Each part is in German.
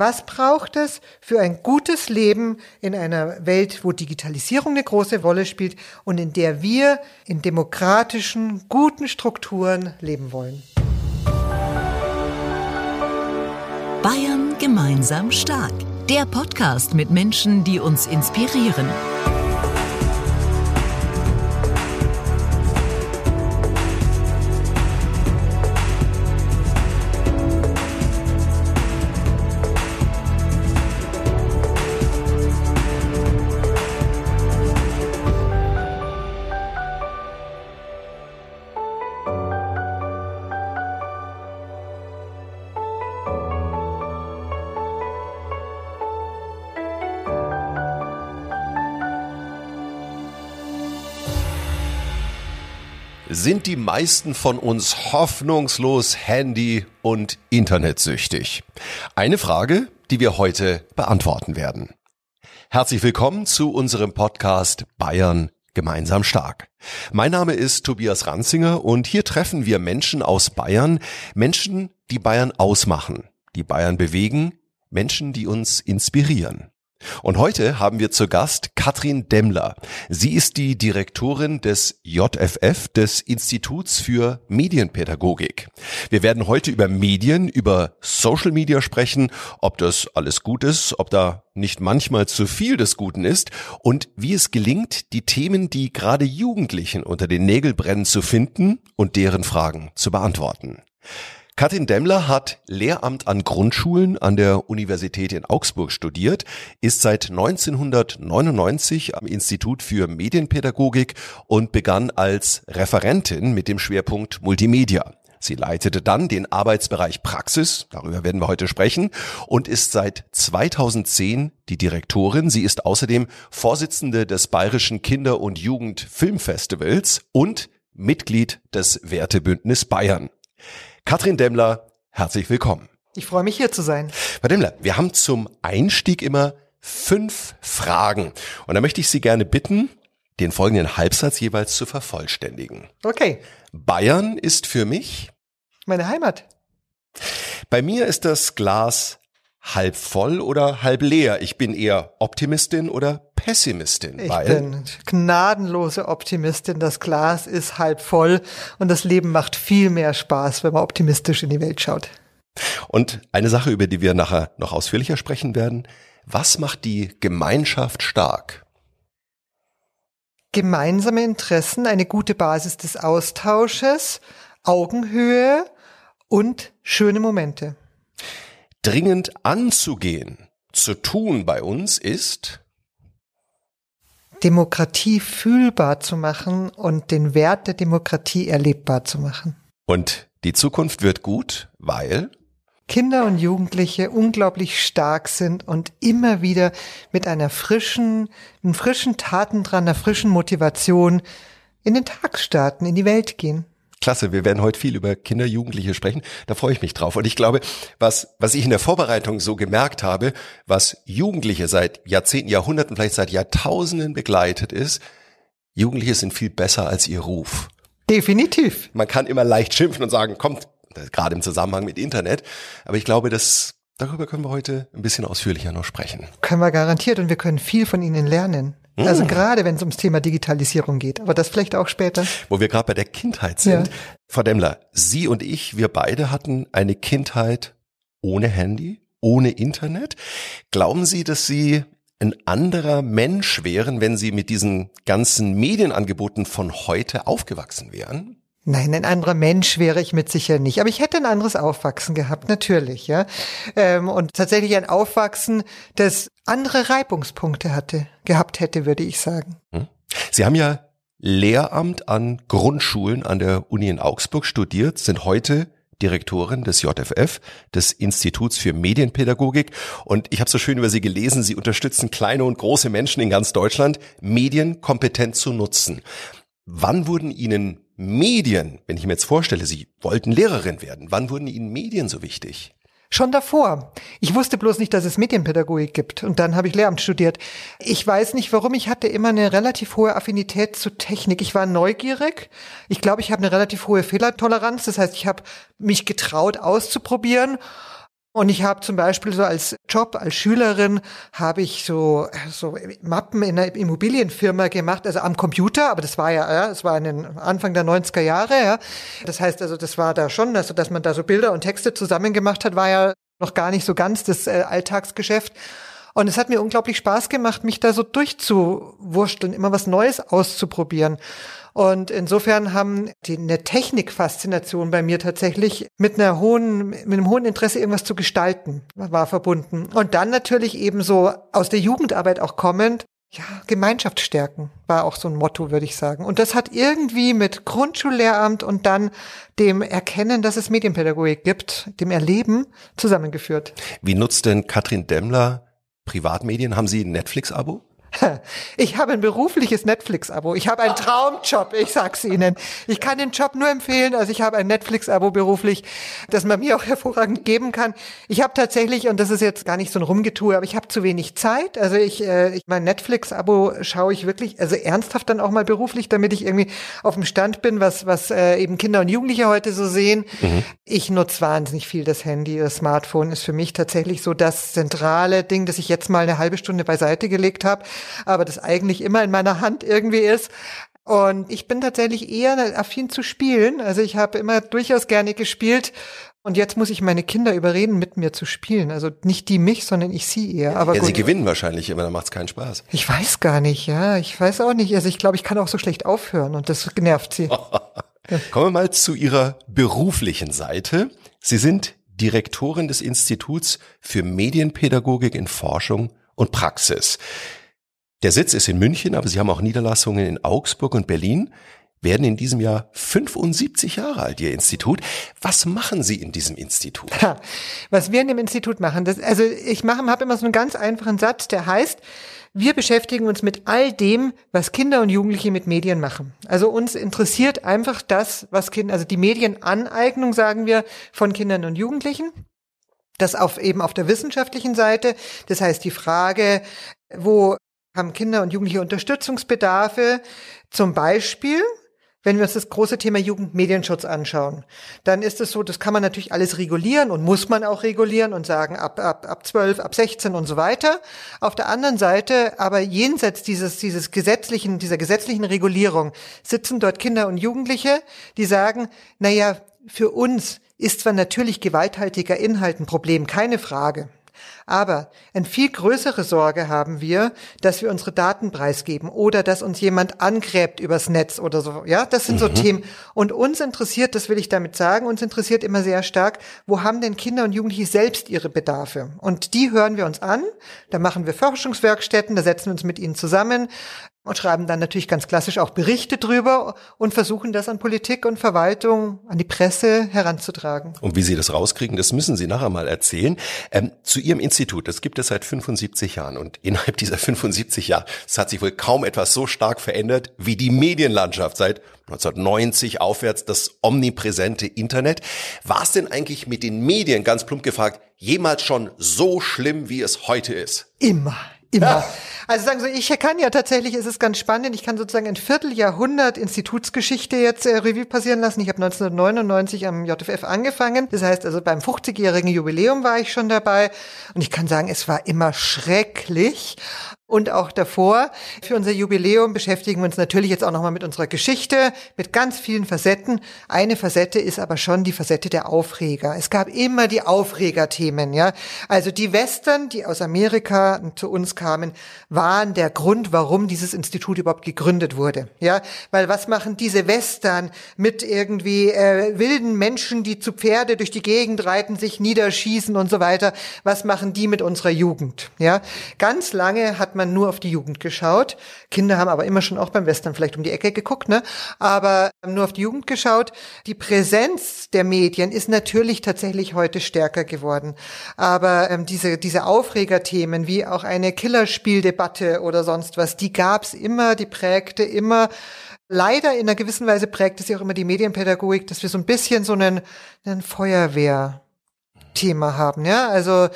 Was braucht es für ein gutes Leben in einer Welt, wo Digitalisierung eine große Rolle spielt und in der wir in demokratischen, guten Strukturen leben wollen? Bayern gemeinsam stark. Der Podcast mit Menschen, die uns inspirieren. Sind die meisten von uns hoffnungslos Handy- und Internetsüchtig? Eine Frage, die wir heute beantworten werden. Herzlich willkommen zu unserem Podcast Bayern gemeinsam stark. Mein Name ist Tobias Ranzinger und hier treffen wir Menschen aus Bayern, Menschen, die Bayern ausmachen, die Bayern bewegen, Menschen, die uns inspirieren. Und heute haben wir zu Gast Katrin Demmler. Sie ist die Direktorin des JFF, des Instituts für Medienpädagogik. Wir werden heute über Medien, über Social Media sprechen, ob das alles gut ist, ob da nicht manchmal zu viel des Guten ist und wie es gelingt, die Themen, die gerade Jugendlichen unter den Nägeln brennen, zu finden und deren Fragen zu beantworten. Katrin Demmler hat Lehramt an Grundschulen an der Universität in Augsburg studiert, ist seit 1999 am Institut für Medienpädagogik und begann als Referentin mit dem Schwerpunkt Multimedia. Sie leitete dann den Arbeitsbereich Praxis, darüber werden wir heute sprechen, und ist seit 2010 die Direktorin. Sie ist außerdem Vorsitzende des Bayerischen Kinder- und Jugendfilmfestivals und Mitglied des Wertebündnis Bayern. Katrin Demmler, herzlich willkommen. Ich freue mich hier zu sein. Frau Demmler, wir haben zum Einstieg immer fünf Fragen. Und da möchte ich Sie gerne bitten, den folgenden Halbsatz jeweils zu vervollständigen. Okay. Bayern ist für mich meine Heimat. Bei mir ist das Glas halb voll oder halb leer. Ich bin eher Optimistin oder Pessimistin. Ich bin gnadenlose Optimistin. Das Glas ist halb voll und das Leben macht viel mehr Spaß, wenn man optimistisch in die Welt schaut. Und eine Sache, über die wir nachher noch ausführlicher sprechen werden. Was macht die Gemeinschaft stark? Gemeinsame Interessen, eine gute Basis des Austausches, Augenhöhe und schöne Momente dringend anzugehen, zu tun bei uns ist, Demokratie fühlbar zu machen und den Wert der Demokratie erlebbar zu machen. Und die Zukunft wird gut, weil Kinder und Jugendliche unglaublich stark sind und immer wieder mit einer frischen, einem frischen Taten dran, einer frischen Motivation in den Tag starten, in die Welt gehen. Klasse, wir werden heute viel über Kinder, Jugendliche sprechen. Da freue ich mich drauf. Und ich glaube, was, was ich in der Vorbereitung so gemerkt habe, was Jugendliche seit Jahrzehnten, Jahrhunderten, vielleicht seit Jahrtausenden begleitet ist, Jugendliche sind viel besser als ihr Ruf. Definitiv. Man kann immer leicht schimpfen und sagen, kommt, gerade im Zusammenhang mit Internet. Aber ich glaube, dass darüber können wir heute ein bisschen ausführlicher noch sprechen. Können wir garantiert und wir können viel von ihnen lernen. Mhm. Also gerade wenn es ums Thema Digitalisierung geht, aber das vielleicht auch später. Wo wir gerade bei der Kindheit sind. Ja. Frau Demmler, Sie und ich, wir beide hatten eine Kindheit ohne Handy, ohne Internet. Glauben Sie, dass Sie ein anderer Mensch wären, wenn Sie mit diesen ganzen Medienangeboten von heute aufgewachsen wären? Nein, ein anderer Mensch wäre ich mit sicher nicht. Aber ich hätte ein anderes Aufwachsen gehabt, natürlich, ja. Ähm, und tatsächlich ein Aufwachsen, das andere Reibungspunkte hatte, gehabt hätte, würde ich sagen. Hm. Sie haben ja Lehramt an Grundschulen an der Uni in Augsburg studiert, sind heute Direktorin des JFF, des Instituts für Medienpädagogik. Und ich habe so schön über Sie gelesen, Sie unterstützen kleine und große Menschen in ganz Deutschland, Medien kompetent zu nutzen. Wann wurden Ihnen Medien, wenn ich mir jetzt vorstelle, Sie wollten Lehrerin werden, wann wurden Ihnen Medien so wichtig? Schon davor. Ich wusste bloß nicht, dass es Medienpädagogik gibt. Und dann habe ich Lehramt studiert. Ich weiß nicht warum. Ich hatte immer eine relativ hohe Affinität zu Technik. Ich war neugierig. Ich glaube, ich habe eine relativ hohe Fehlertoleranz. Das heißt, ich habe mich getraut auszuprobieren. Und ich habe zum Beispiel so als Job, als Schülerin, habe ich so, so Mappen in einer Immobilienfirma gemacht, also am Computer, aber das war ja, ja, es war in den Anfang der 90er Jahre, ja. Das heißt also, das war da schon, also dass man da so Bilder und Texte zusammen gemacht hat, war ja noch gar nicht so ganz das äh, Alltagsgeschäft. Und es hat mir unglaublich Spaß gemacht, mich da so durchzuwursteln, immer was Neues auszuprobieren. Und insofern haben die eine Technikfaszination bei mir tatsächlich mit einer hohen, mit einem hohen Interesse irgendwas zu gestalten war verbunden. Und dann natürlich eben so aus der Jugendarbeit auch kommend, ja, Gemeinschaft stärken war auch so ein Motto, würde ich sagen. Und das hat irgendwie mit Grundschullehramt und dann dem Erkennen, dass es Medienpädagogik gibt, dem Erleben zusammengeführt. Wie nutzt denn Katrin Demmler Privatmedien? Haben Sie ein Netflix-Abo? Ich habe ein berufliches Netflix-Abo. Ich habe einen Traumjob, ich sag's Ihnen. Ich kann den Job nur empfehlen. Also ich habe ein Netflix-Abo beruflich, das man mir auch hervorragend geben kann. Ich habe tatsächlich, und das ist jetzt gar nicht so ein Rumgetue, aber ich habe zu wenig Zeit. Also ich, äh, ich mein Netflix-Abo schaue ich wirklich, also ernsthaft dann auch mal beruflich, damit ich irgendwie auf dem Stand bin, was, was äh, eben Kinder und Jugendliche heute so sehen. Mhm. Ich nutze wahnsinnig viel das Handy. Das Smartphone ist für mich tatsächlich so das zentrale Ding, das ich jetzt mal eine halbe Stunde beiseite gelegt habe aber das eigentlich immer in meiner Hand irgendwie ist. Und ich bin tatsächlich eher affin zu spielen. Also ich habe immer durchaus gerne gespielt. Und jetzt muss ich meine Kinder überreden, mit mir zu spielen. Also nicht die mich, sondern ich sie eher. Aber ja, gut. sie gewinnen wahrscheinlich immer, dann macht es keinen Spaß. Ich weiß gar nicht, ja. Ich weiß auch nicht. Also ich glaube, ich kann auch so schlecht aufhören und das nervt sie. Kommen wir mal zu Ihrer beruflichen Seite. Sie sind Direktorin des Instituts für Medienpädagogik in Forschung und Praxis. Der Sitz ist in München, aber Sie haben auch Niederlassungen in Augsburg und Berlin. Werden in diesem Jahr 75 Jahre alt, Ihr Institut. Was machen Sie in diesem Institut? was wir in dem Institut machen, das, also ich mache, habe immer so einen ganz einfachen Satz, der heißt, wir beschäftigen uns mit all dem, was Kinder und Jugendliche mit Medien machen. Also uns interessiert einfach das, was Kinder, also die Medienaneignung, sagen wir, von Kindern und Jugendlichen. Das auf eben auf der wissenschaftlichen Seite. Das heißt die Frage, wo haben Kinder und Jugendliche Unterstützungsbedarfe. Zum Beispiel, wenn wir uns das große Thema Jugendmedienschutz anschauen, dann ist es so, das kann man natürlich alles regulieren und muss man auch regulieren und sagen, ab, ab, ab 12, ab 16 und so weiter. Auf der anderen Seite, aber jenseits dieses, dieses gesetzlichen, dieser gesetzlichen Regulierung sitzen dort Kinder und Jugendliche, die sagen, naja, für uns ist zwar natürlich gewalthaltiger Inhalt ein Problem, keine Frage. Aber eine viel größere Sorge haben wir, dass wir unsere Daten preisgeben oder dass uns jemand angräbt übers Netz oder so. Ja, das sind mhm. so Themen. Und uns interessiert, das will ich damit sagen, uns interessiert immer sehr stark, wo haben denn Kinder und Jugendliche selbst ihre Bedarfe? Und die hören wir uns an. Da machen wir Forschungswerkstätten, da setzen wir uns mit ihnen zusammen und schreiben dann natürlich ganz klassisch auch Berichte drüber und versuchen das an Politik und Verwaltung, an die Presse heranzutragen. Und wie Sie das rauskriegen, das müssen Sie nachher mal erzählen. Ähm, zu Ihrem Institut, das gibt es seit 75 Jahren und innerhalb dieser 75 Jahre, es hat sich wohl kaum etwas so stark verändert wie die Medienlandschaft seit 1990 aufwärts, das omnipräsente Internet. War es denn eigentlich mit den Medien, ganz plump gefragt, jemals schon so schlimm, wie es heute ist? Immer. Immer. Also sagen Sie, ich kann ja tatsächlich, es ist ganz spannend, ich kann sozusagen ein Vierteljahrhundert Institutsgeschichte jetzt äh, Revue passieren lassen. Ich habe 1999 am JFF angefangen. Das heißt also beim 50-jährigen Jubiläum war ich schon dabei. Und ich kann sagen, es war immer schrecklich und auch davor. Für unser Jubiläum beschäftigen wir uns natürlich jetzt auch nochmal mit unserer Geschichte, mit ganz vielen Facetten. Eine Facette ist aber schon die Facette der Aufreger. Es gab immer die Aufregerthemen, ja. Also die Western, die aus Amerika zu uns kamen, waren der Grund, warum dieses Institut überhaupt gegründet wurde, ja. Weil was machen diese Western mit irgendwie äh, wilden Menschen, die zu Pferde durch die Gegend reiten, sich niederschießen und so weiter? Was machen die mit unserer Jugend, ja? Ganz lange hat man man nur auf die Jugend geschaut. Kinder haben aber immer schon auch beim Western vielleicht um die Ecke geguckt, ne? Aber nur auf die Jugend geschaut. Die Präsenz der Medien ist natürlich tatsächlich heute stärker geworden. Aber ähm, diese, diese Aufregerthemen wie auch eine Killerspieldebatte oder sonst was, die gab's immer, die prägte immer leider in einer gewissen Weise prägt es ja auch immer die Medienpädagogik, dass wir so ein bisschen so einen, einen Feuerwehr-Thema haben, ja. Also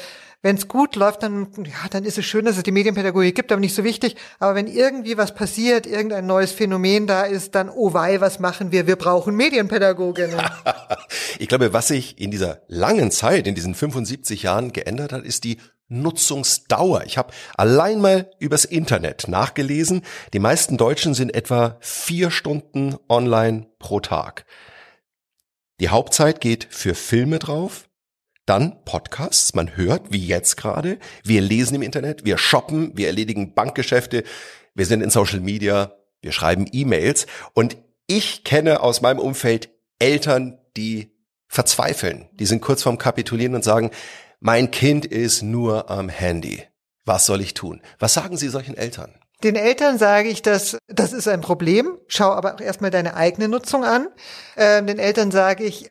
wenn es gut läuft, dann, ja, dann ist es schön, dass es die Medienpädagogik gibt, aber nicht so wichtig. Aber wenn irgendwie was passiert, irgendein neues Phänomen da ist, dann, oh wei, was machen wir? Wir brauchen Medienpädagoginnen. ich glaube, was sich in dieser langen Zeit, in diesen 75 Jahren geändert hat, ist die Nutzungsdauer. Ich habe allein mal übers Internet nachgelesen. Die meisten Deutschen sind etwa vier Stunden online pro Tag. Die Hauptzeit geht für Filme drauf, dann Podcasts, man hört, wie jetzt gerade. Wir lesen im Internet, wir shoppen, wir erledigen Bankgeschäfte, wir sind in Social Media, wir schreiben E-Mails. Und ich kenne aus meinem Umfeld Eltern, die verzweifeln. Die sind kurz vorm Kapitulieren und sagen, mein Kind ist nur am Handy. Was soll ich tun? Was sagen Sie solchen Eltern? Den Eltern sage ich, dass das ist ein Problem. Schau aber auch erstmal deine eigene Nutzung an. Ähm, den Eltern sage ich,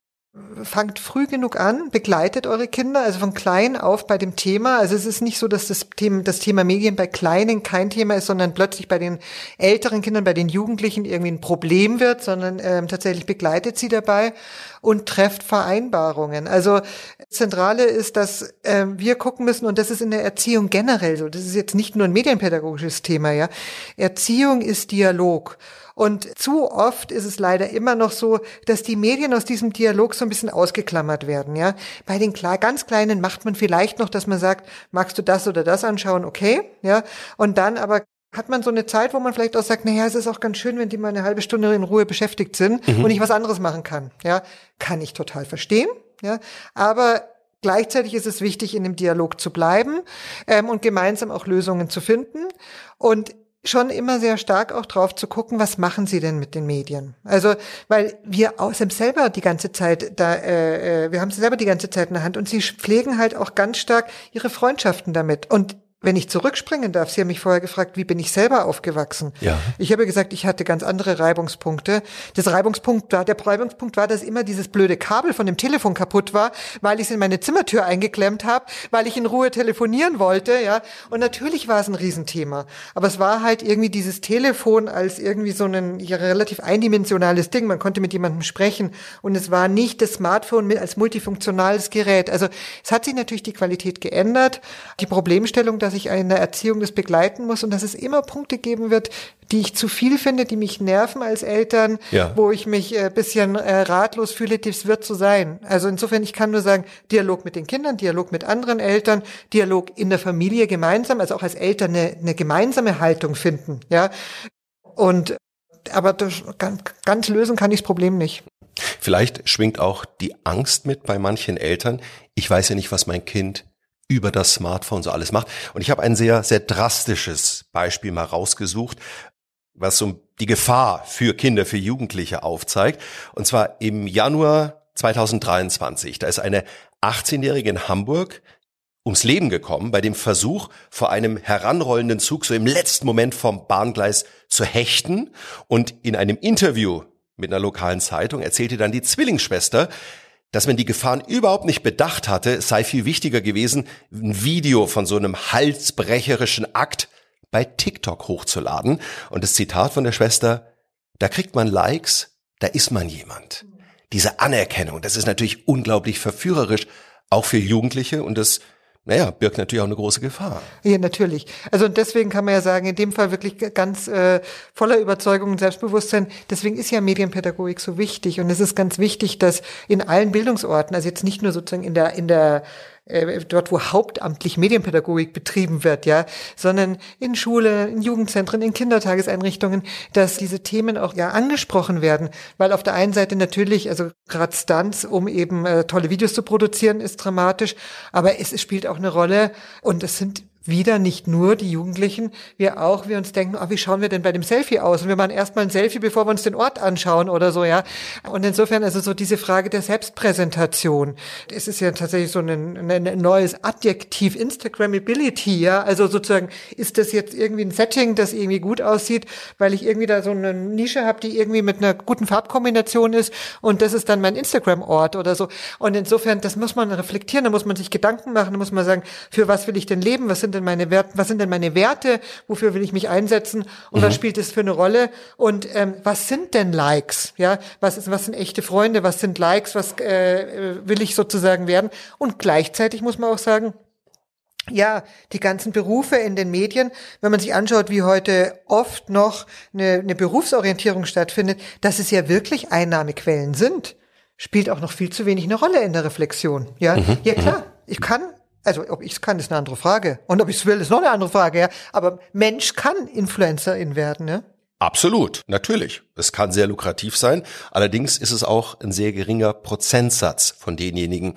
fangt früh genug an, begleitet eure Kinder, also von klein auf bei dem Thema. Also es ist nicht so, dass das Thema, das Thema Medien bei Kleinen kein Thema ist, sondern plötzlich bei den älteren Kindern, bei den Jugendlichen irgendwie ein Problem wird, sondern ähm, tatsächlich begleitet sie dabei und trefft Vereinbarungen. Also Zentrale ist, dass ähm, wir gucken müssen, und das ist in der Erziehung generell so, das ist jetzt nicht nur ein medienpädagogisches Thema, ja. Erziehung ist Dialog. Und zu oft ist es leider immer noch so, dass die Medien aus diesem Dialog so ein bisschen ausgeklammert werden, ja. Bei den ganz Kleinen macht man vielleicht noch, dass man sagt, magst du das oder das anschauen? Okay, ja. Und dann aber hat man so eine Zeit, wo man vielleicht auch sagt, naja, es ist auch ganz schön, wenn die mal eine halbe Stunde in Ruhe beschäftigt sind mhm. und ich was anderes machen kann. Ja, kann ich total verstehen. Ja, aber Gleichzeitig ist es wichtig, in dem Dialog zu bleiben ähm, und gemeinsam auch Lösungen zu finden. Und schon immer sehr stark auch drauf zu gucken, was machen sie denn mit den Medien? Also, weil wir auch sind selber die ganze Zeit da, äh, äh, wir haben sie selber die ganze Zeit in der Hand und sie pflegen halt auch ganz stark ihre Freundschaften damit. Und wenn ich zurückspringen darf, Sie haben mich vorher gefragt, wie bin ich selber aufgewachsen? Ja. Ich habe gesagt, ich hatte ganz andere Reibungspunkte. Das Reibungspunkt war, der Reibungspunkt war, dass immer dieses blöde Kabel von dem Telefon kaputt war, weil ich es in meine Zimmertür eingeklemmt habe, weil ich in Ruhe telefonieren wollte, ja. Und natürlich war es ein Riesenthema. Aber es war halt irgendwie dieses Telefon als irgendwie so ein ja, relativ eindimensionales Ding. Man konnte mit jemandem sprechen und es war nicht das Smartphone als multifunktionales Gerät. Also es hat sich natürlich die Qualität geändert. Die Problemstellung, dass dass ich in der Erziehung das begleiten muss und dass es immer Punkte geben wird, die ich zu viel finde, die mich nerven als Eltern, ja. wo ich mich äh, bisschen äh, ratlos fühle, das wird so sein. Also insofern, ich kann nur sagen, Dialog mit den Kindern, Dialog mit anderen Eltern, Dialog in der Familie gemeinsam, also auch als Eltern eine, eine gemeinsame Haltung finden, ja. Und aber das, ganz, ganz lösen kann ich das Problem nicht. Vielleicht schwingt auch die Angst mit bei manchen Eltern. Ich weiß ja nicht, was mein Kind über das Smartphone so alles macht. Und ich habe ein sehr, sehr drastisches Beispiel mal rausgesucht, was so die Gefahr für Kinder, für Jugendliche aufzeigt. Und zwar im Januar 2023. Da ist eine 18-Jährige in Hamburg ums Leben gekommen bei dem Versuch, vor einem heranrollenden Zug so im letzten Moment vom Bahngleis zu hechten. Und in einem Interview mit einer lokalen Zeitung erzählte dann die Zwillingsschwester, dass man die Gefahren überhaupt nicht bedacht hatte, sei viel wichtiger gewesen, ein Video von so einem halsbrecherischen Akt bei TikTok hochzuladen. Und das Zitat von der Schwester, da kriegt man Likes, da ist man jemand. Diese Anerkennung, das ist natürlich unglaublich verführerisch, auch für Jugendliche und das naja, birgt natürlich auch eine große Gefahr. Ja, natürlich. Also deswegen kann man ja sagen, in dem Fall wirklich ganz äh, voller Überzeugung und Selbstbewusstsein. Deswegen ist ja Medienpädagogik so wichtig und es ist ganz wichtig, dass in allen Bildungsorten, also jetzt nicht nur sozusagen in der in der äh, dort, wo hauptamtlich Medienpädagogik betrieben wird, ja, sondern in Schule, in Jugendzentren, in Kindertageseinrichtungen, dass diese Themen auch ja angesprochen werden, weil auf der einen Seite natürlich, also gerade Stunts, um eben äh, tolle Videos zu produzieren, ist dramatisch, aber es, es spielt auch eine Rolle und es sind wieder nicht nur die Jugendlichen, wir auch, wir uns denken, oh, wie schauen wir denn bei dem Selfie aus? Und wir machen erstmal ein Selfie, bevor wir uns den Ort anschauen oder so, ja. Und insofern, also so diese Frage der Selbstpräsentation. Es ist ja tatsächlich so ein, ein neues Adjektiv, Instagrammability, ja. Also sozusagen, ist das jetzt irgendwie ein Setting, das irgendwie gut aussieht, weil ich irgendwie da so eine Nische habe, die irgendwie mit einer guten Farbkombination ist und das ist dann mein Instagram-Ort oder so. Und insofern, das muss man reflektieren, da muss man sich Gedanken machen, da muss man sagen, für was will ich denn leben? Was sind sind denn meine Werte, was sind denn meine Werte, wofür will ich mich einsetzen? Und mhm. was spielt es für eine Rolle? Und ähm, was sind denn Likes, ja, was ist, was sind echte Freunde, was sind Likes, was äh, will ich sozusagen werden? Und gleichzeitig muss man auch sagen, ja, die ganzen Berufe in den Medien, wenn man sich anschaut, wie heute oft noch eine, eine Berufsorientierung stattfindet, dass es ja wirklich Einnahmequellen sind, spielt auch noch viel zu wenig eine Rolle in der Reflexion. Ja, mhm. ja klar, ich kann also ob ich es kann, ist eine andere Frage. Und ob ich es will, ist noch eine andere Frage, ja. Aber Mensch kann Influencerin werden, ne? Absolut, natürlich. Es kann sehr lukrativ sein. Allerdings ist es auch ein sehr geringer Prozentsatz von denjenigen,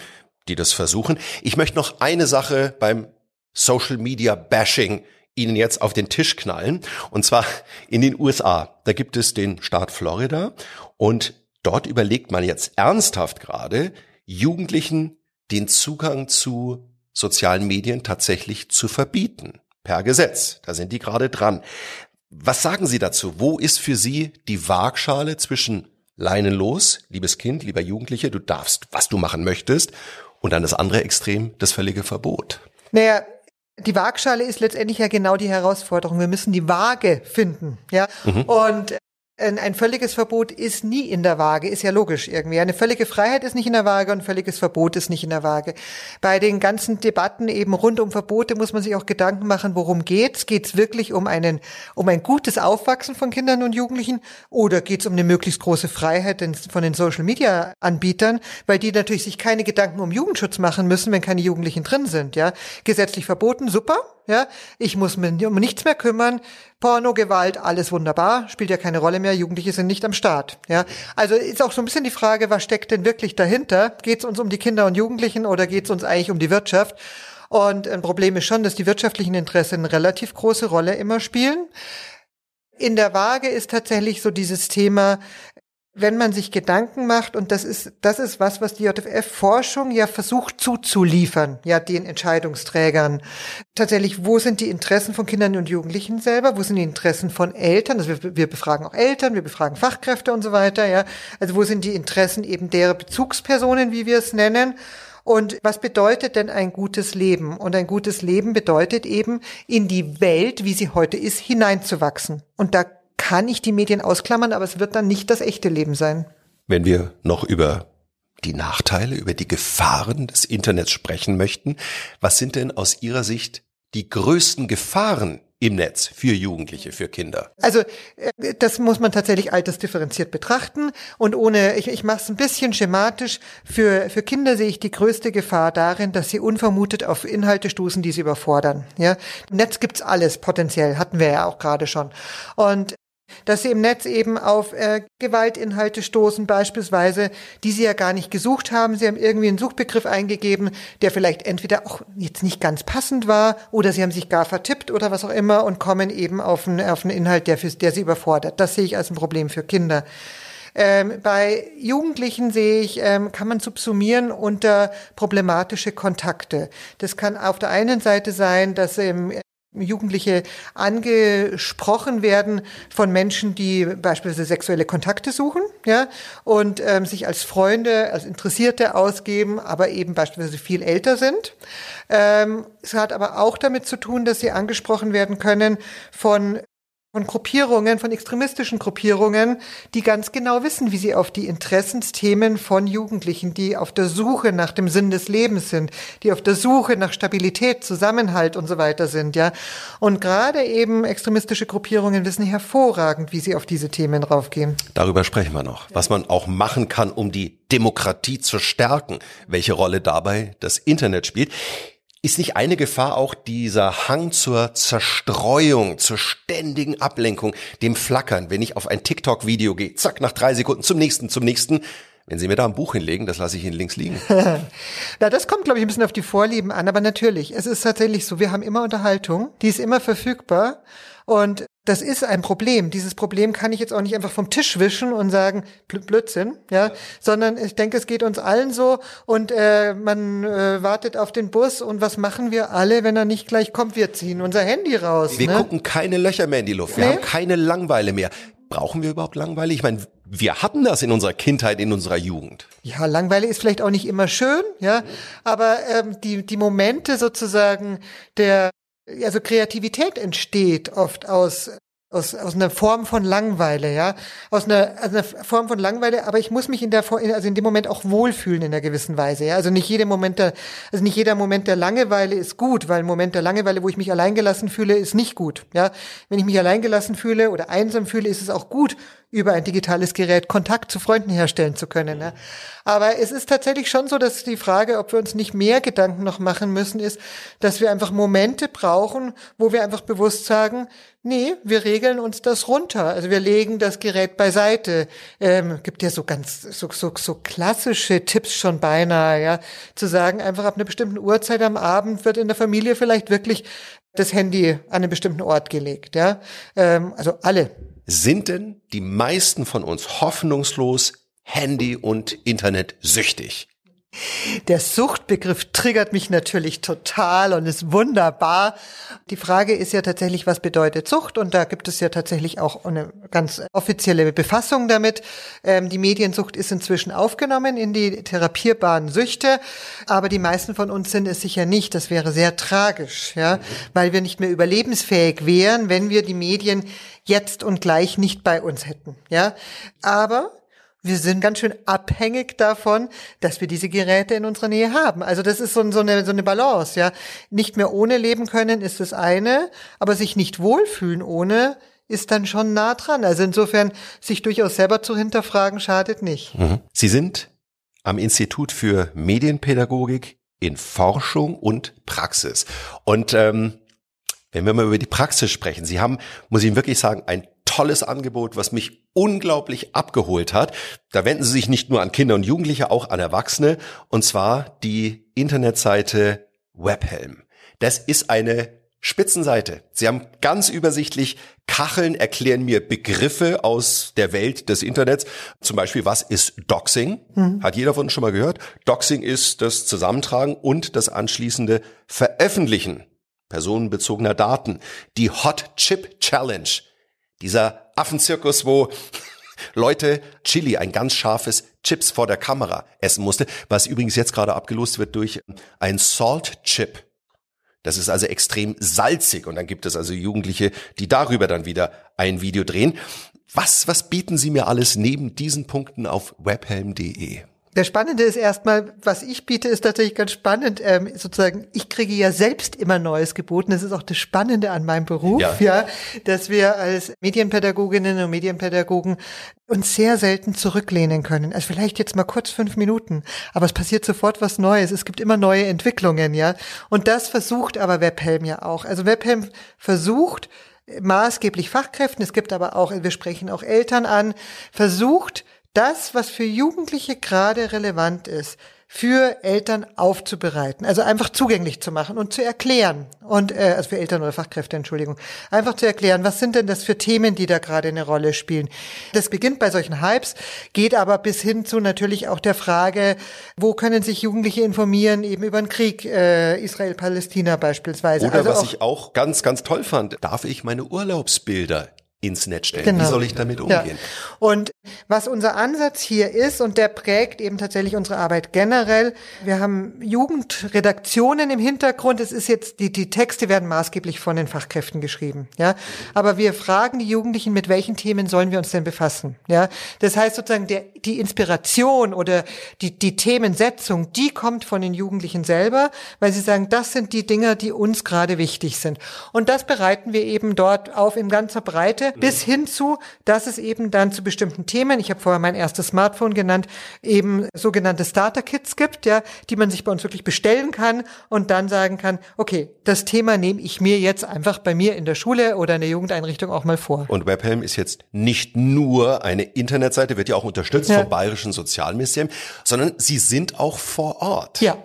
die das versuchen. Ich möchte noch eine Sache beim Social Media Bashing Ihnen jetzt auf den Tisch knallen. Und zwar in den USA. Da gibt es den Staat Florida und dort überlegt man jetzt ernsthaft gerade, Jugendlichen den Zugang zu sozialen Medien tatsächlich zu verbieten. Per Gesetz. Da sind die gerade dran. Was sagen Sie dazu? Wo ist für Sie die Waagschale zwischen Leinen los, liebes Kind, lieber Jugendliche, du darfst, was du machen möchtest, und dann das andere Extrem, das völlige Verbot? Naja, die Waagschale ist letztendlich ja genau die Herausforderung. Wir müssen die Waage finden, ja. Mhm. Und ein, ein völliges Verbot ist nie in der Waage, ist ja logisch irgendwie. Eine völlige Freiheit ist nicht in der Waage und ein völliges Verbot ist nicht in der Waage. Bei den ganzen Debatten eben rund um Verbote muss man sich auch Gedanken machen, worum geht's? Geht's wirklich um einen, um ein gutes Aufwachsen von Kindern und Jugendlichen oder geht's um eine möglichst große Freiheit von den Social Media Anbietern, weil die natürlich sich keine Gedanken um Jugendschutz machen müssen, wenn keine Jugendlichen drin sind, ja? Gesetzlich verboten, super, ja, ich muss mich um nichts mehr kümmern. Porno, Gewalt, alles wunderbar, spielt ja keine Rolle mehr. Jugendliche sind nicht am Start. Ja, also ist auch so ein bisschen die Frage, was steckt denn wirklich dahinter? Geht es uns um die Kinder und Jugendlichen oder geht es uns eigentlich um die Wirtschaft? Und ein Problem ist schon, dass die wirtschaftlichen Interessen eine relativ große Rolle immer spielen. In der Waage ist tatsächlich so dieses Thema, wenn man sich Gedanken macht, und das ist, das ist was, was die JFF-Forschung ja versucht zuzuliefern, ja, den Entscheidungsträgern. Tatsächlich, wo sind die Interessen von Kindern und Jugendlichen selber? Wo sind die Interessen von Eltern? Also wir, wir befragen auch Eltern, wir befragen Fachkräfte und so weiter, ja. Also wo sind die Interessen eben derer Bezugspersonen, wie wir es nennen? Und was bedeutet denn ein gutes Leben? Und ein gutes Leben bedeutet eben, in die Welt, wie sie heute ist, hineinzuwachsen. Und da kann ich die Medien ausklammern, aber es wird dann nicht das echte Leben sein. Wenn wir noch über die Nachteile, über die Gefahren des Internets sprechen möchten, was sind denn aus Ihrer Sicht die größten Gefahren im Netz für Jugendliche, für Kinder? Also äh, das muss man tatsächlich altersdifferenziert betrachten und ohne, ich, ich mache es ein bisschen schematisch, für, für Kinder sehe ich die größte Gefahr darin, dass sie unvermutet auf Inhalte stoßen, die sie überfordern. Ja? Im Netz gibt's alles potenziell, hatten wir ja auch gerade schon. Und dass sie im Netz eben auf äh, Gewaltinhalte stoßen, beispielsweise, die sie ja gar nicht gesucht haben. Sie haben irgendwie einen Suchbegriff eingegeben, der vielleicht entweder auch jetzt nicht ganz passend war oder sie haben sich gar vertippt oder was auch immer und kommen eben auf einen, auf einen Inhalt, der, für, der sie überfordert. Das sehe ich als ein Problem für Kinder. Ähm, bei Jugendlichen sehe ich, ähm, kann man subsumieren unter problematische Kontakte. Das kann auf der einen Seite sein, dass ähm, Jugendliche angesprochen werden von Menschen, die beispielsweise sexuelle Kontakte suchen, ja, und ähm, sich als Freunde, als Interessierte ausgeben, aber eben beispielsweise viel älter sind. Ähm, es hat aber auch damit zu tun, dass sie angesprochen werden können von von Gruppierungen, von extremistischen Gruppierungen, die ganz genau wissen, wie sie auf die Interessensthemen von Jugendlichen, die auf der Suche nach dem Sinn des Lebens sind, die auf der Suche nach Stabilität, Zusammenhalt und so weiter sind, ja. Und gerade eben extremistische Gruppierungen wissen hervorragend, wie sie auf diese Themen raufgehen. Darüber sprechen wir noch. Was man auch machen kann, um die Demokratie zu stärken, welche Rolle dabei das Internet spielt. Ist nicht eine Gefahr auch dieser Hang zur Zerstreuung, zur ständigen Ablenkung, dem Flackern, wenn ich auf ein TikTok-Video gehe, zack, nach drei Sekunden zum nächsten, zum nächsten. Wenn Sie mir da ein Buch hinlegen, das lasse ich Ihnen links liegen. Na, das kommt, glaube ich, ein bisschen auf die Vorlieben an, aber natürlich, es ist tatsächlich so, wir haben immer Unterhaltung, die ist immer verfügbar und das ist ein Problem. Dieses Problem kann ich jetzt auch nicht einfach vom Tisch wischen und sagen, Blödsinn, ja, sondern ich denke, es geht uns allen so und äh, man äh, wartet auf den Bus und was machen wir alle, wenn er nicht gleich kommt? Wir ziehen unser Handy raus. Wir ne? gucken keine Löcher mehr in die Luft. Wir nee? haben keine Langweile mehr. Brauchen wir überhaupt Langweile? Ich meine, wir hatten das in unserer Kindheit, in unserer Jugend. Ja, Langweile ist vielleicht auch nicht immer schön, ja, aber ähm, die die Momente sozusagen der also Kreativität entsteht oft aus aus, aus einer Form von Langweile, ja, aus einer, aus einer Form von Langweile, aber ich muss mich in der, also in dem Moment auch wohlfühlen in einer gewissen Weise, ja, also nicht jeder Moment der, also nicht jeder Moment der Langeweile ist gut, weil ein Moment der Langeweile, wo ich mich alleingelassen fühle, ist nicht gut, ja. Wenn ich mich alleingelassen fühle oder einsam fühle, ist es auch gut, über ein digitales Gerät Kontakt zu Freunden herstellen zu können. Ne? Aber es ist tatsächlich schon so, dass die Frage, ob wir uns nicht mehr Gedanken noch machen müssen, ist, dass wir einfach Momente brauchen, wo wir einfach bewusst sagen, nee, wir regeln uns das runter. Also wir legen das Gerät beiseite. Ähm, gibt ja so ganz, so, so, so klassische Tipps schon beinahe, ja, zu sagen, einfach ab einer bestimmten Uhrzeit am Abend wird in der Familie vielleicht wirklich das Handy an einen bestimmten Ort gelegt, ja. Ähm, also alle sind denn die meisten von uns hoffnungslos Handy- und Internet süchtig? Der Suchtbegriff triggert mich natürlich total und ist wunderbar. Die Frage ist ja tatsächlich, was bedeutet Sucht? Und da gibt es ja tatsächlich auch eine ganz offizielle Befassung damit. Ähm, die Mediensucht ist inzwischen aufgenommen in die therapierbaren Süchte, aber die meisten von uns sind es sicher nicht. Das wäre sehr tragisch, ja, weil wir nicht mehr überlebensfähig wären, wenn wir die Medien jetzt und gleich nicht bei uns hätten, ja. Aber wir sind ganz schön abhängig davon, dass wir diese Geräte in unserer Nähe haben. Also das ist so, so, eine, so eine Balance, ja. Nicht mehr ohne leben können ist das eine, aber sich nicht wohlfühlen ohne ist dann schon nah dran. Also insofern, sich durchaus selber zu hinterfragen, schadet nicht. Mhm. Sie sind am Institut für Medienpädagogik in Forschung und Praxis. Und ähm, wenn wir mal über die Praxis sprechen, Sie haben, muss ich Ihnen wirklich sagen, ein tolles Angebot, was mich unglaublich abgeholt hat. Da wenden Sie sich nicht nur an Kinder und Jugendliche, auch an Erwachsene. Und zwar die Internetseite Webhelm. Das ist eine Spitzenseite. Sie haben ganz übersichtlich Kacheln erklären mir Begriffe aus der Welt des Internets. Zum Beispiel, was ist Doxing? Mhm. Hat jeder von uns schon mal gehört? Doxing ist das Zusammentragen und das anschließende Veröffentlichen personenbezogener Daten. Die Hot Chip Challenge. Dieser Affenzirkus, wo Leute Chili, ein ganz scharfes Chips vor der Kamera essen musste, was übrigens jetzt gerade abgelost wird durch ein Salt Chip. Das ist also extrem salzig und dann gibt es also Jugendliche, die darüber dann wieder ein Video drehen. Was, was bieten Sie mir alles neben diesen Punkten auf webhelm.de? Der Spannende ist erstmal, was ich biete, ist tatsächlich ganz spannend. Ähm, sozusagen, ich kriege ja selbst immer Neues geboten. Das ist auch das Spannende an meinem Beruf, ja, ja dass wir als Medienpädagoginnen und Medienpädagogen uns sehr selten zurücklehnen können. Also vielleicht jetzt mal kurz fünf Minuten, aber es passiert sofort was Neues. Es gibt immer neue Entwicklungen, ja. Und das versucht aber Webhelm ja auch. Also Webhelm versucht maßgeblich Fachkräften, es gibt aber auch, wir sprechen auch Eltern an, versucht das, was für Jugendliche gerade relevant ist, für Eltern aufzubereiten, also einfach zugänglich zu machen und zu erklären und äh, also für Eltern oder Fachkräfte, Entschuldigung, einfach zu erklären, was sind denn das für Themen, die da gerade eine Rolle spielen. Das beginnt bei solchen Hypes, geht aber bis hin zu natürlich auch der Frage, wo können sich Jugendliche informieren, eben über den Krieg äh, Israel-Palästina beispielsweise. Oder also was auch, ich auch ganz, ganz toll fand, darf ich meine Urlaubsbilder ins Netz stellen. Genau. Wie soll ich damit umgehen? Ja. Und was unser Ansatz hier ist, und der prägt eben tatsächlich unsere Arbeit generell, wir haben Jugendredaktionen im Hintergrund. Es ist jetzt, die, die Texte werden maßgeblich von den Fachkräften geschrieben, ja. Aber wir fragen die Jugendlichen, mit welchen Themen sollen wir uns denn befassen, ja. Das heißt sozusagen, der, die Inspiration oder die, die Themensetzung, die kommt von den Jugendlichen selber, weil sie sagen, das sind die Dinge, die uns gerade wichtig sind. Und das bereiten wir eben dort auf in ganzer Breite, bis hin zu, dass es eben dann zu bestimmten Themen, ich habe vorher mein erstes Smartphone genannt, eben sogenannte Starter-Kits gibt, ja, die man sich bei uns wirklich bestellen kann und dann sagen kann, okay, das Thema nehme ich mir jetzt einfach bei mir in der Schule oder in der Jugendeinrichtung auch mal vor. Und Webhelm ist jetzt nicht nur eine Internetseite, wird ja auch unterstützt ja. vom Bayerischen Sozialministerium, sondern sie sind auch vor Ort. Ja.